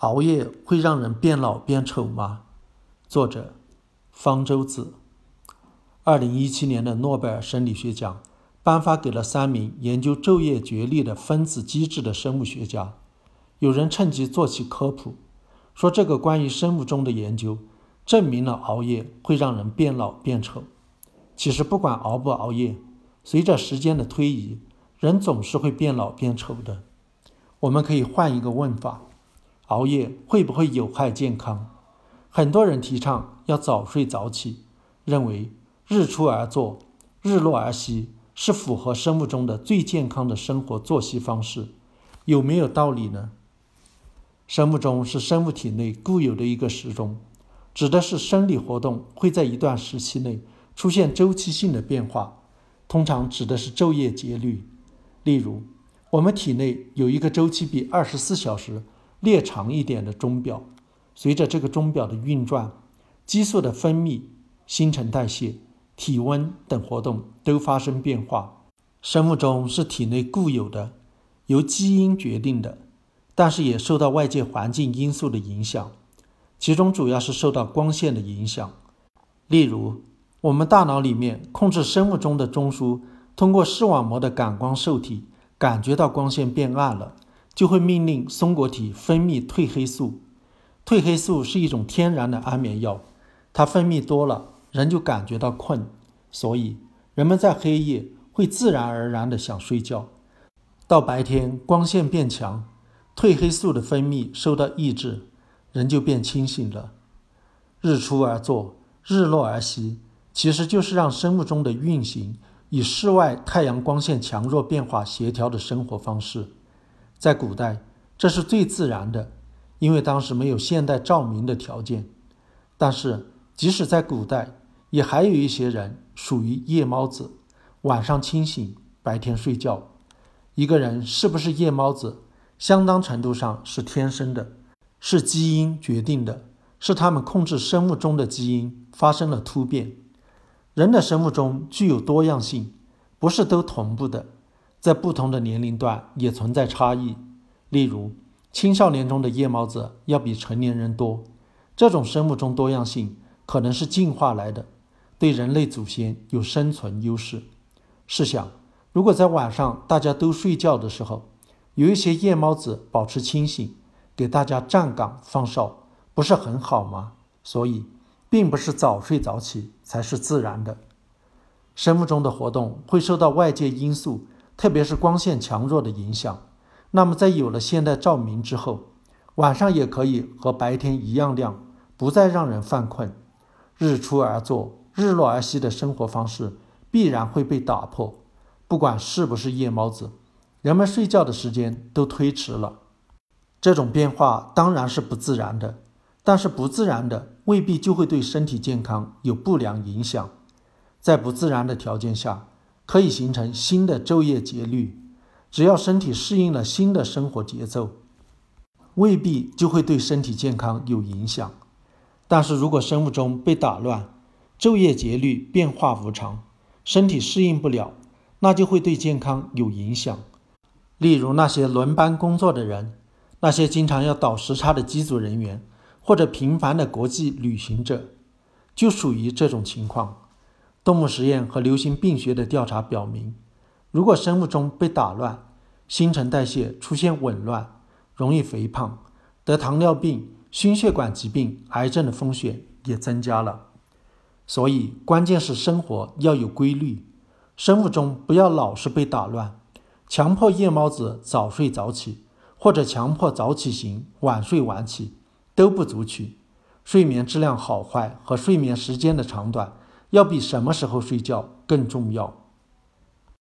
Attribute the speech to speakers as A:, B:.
A: 熬夜会让人变老变丑吗？作者：方舟子。二零一七年的诺贝尔生理学奖颁发给了三名研究昼夜节律的分子机制的生物学家。有人趁机做起科普，说这个关于生物钟的研究证明了熬夜会让人变老变丑。其实不管熬不熬夜，随着时间的推移，人总是会变老变丑的。我们可以换一个问法。熬夜会不会有害健康？很多人提倡要早睡早起，认为日出而作，日落而息是符合生物钟的最健康的生活作息方式，有没有道理呢？生物钟是生物体内固有的一个时钟，指的是生理活动会在一段时期内出现周期性的变化，通常指的是昼夜节律。例如，我们体内有一个周期比二十四小时。略长一点的钟表，随着这个钟表的运转，激素的分泌、新陈代谢、体温等活动都发生变化。生物钟是体内固有的，由基因决定的，但是也受到外界环境因素的影响，其中主要是受到光线的影响。例如，我们大脑里面控制生物钟的中枢，通过视网膜的感光受体感觉到光线变暗了。就会命令松果体分泌褪黑素。褪黑素是一种天然的安眠药，它分泌多了，人就感觉到困，所以人们在黑夜会自然而然的想睡觉。到白天光线变强，褪黑素的分泌受到抑制，人就变清醒了。日出而作，日落而息，其实就是让生物钟的运行与室外太阳光线强弱变化协调的生活方式。在古代，这是最自然的，因为当时没有现代照明的条件。但是，即使在古代，也还有一些人属于夜猫子，晚上清醒，白天睡觉。一个人是不是夜猫子，相当程度上是天生的，是基因决定的，是他们控制生物钟的基因发生了突变。人的生物钟具有多样性，不是都同步的。在不同的年龄段也存在差异，例如青少年中的夜猫子要比成年人多，这种生物钟多样性可能是进化来的，对人类祖先有生存优势。试想，如果在晚上大家都睡觉的时候，有一些夜猫子保持清醒，给大家站岗放哨，不是很好吗？所以，并不是早睡早起才是自然的，生物钟的活动会受到外界因素。特别是光线强弱的影响，那么在有了现代照明之后，晚上也可以和白天一样亮，不再让人犯困。日出而作，日落而息的生活方式必然会被打破。不管是不是夜猫子，人们睡觉的时间都推迟了。这种变化当然是不自然的，但是不自然的未必就会对身体健康有不良影响。在不自然的条件下。可以形成新的昼夜节律，只要身体适应了新的生活节奏，未必就会对身体健康有影响。但是如果生物钟被打乱，昼夜节律变化无常，身体适应不了，那就会对健康有影响。例如那些轮班工作的人，那些经常要倒时差的机组人员，或者频繁的国际旅行者，就属于这种情况。动物实验和流行病学的调查表明，如果生物钟被打乱，新陈代谢出现紊乱，容易肥胖，得糖尿病、心血管疾病、癌症的风险也增加了。所以，关键是生活要有规律，生物钟不要老是被打乱，强迫夜猫子早睡早起，或者强迫早起型晚睡晚起，都不足取。睡眠质量好坏和睡眠时间的长短。要比什么时候睡觉更重要。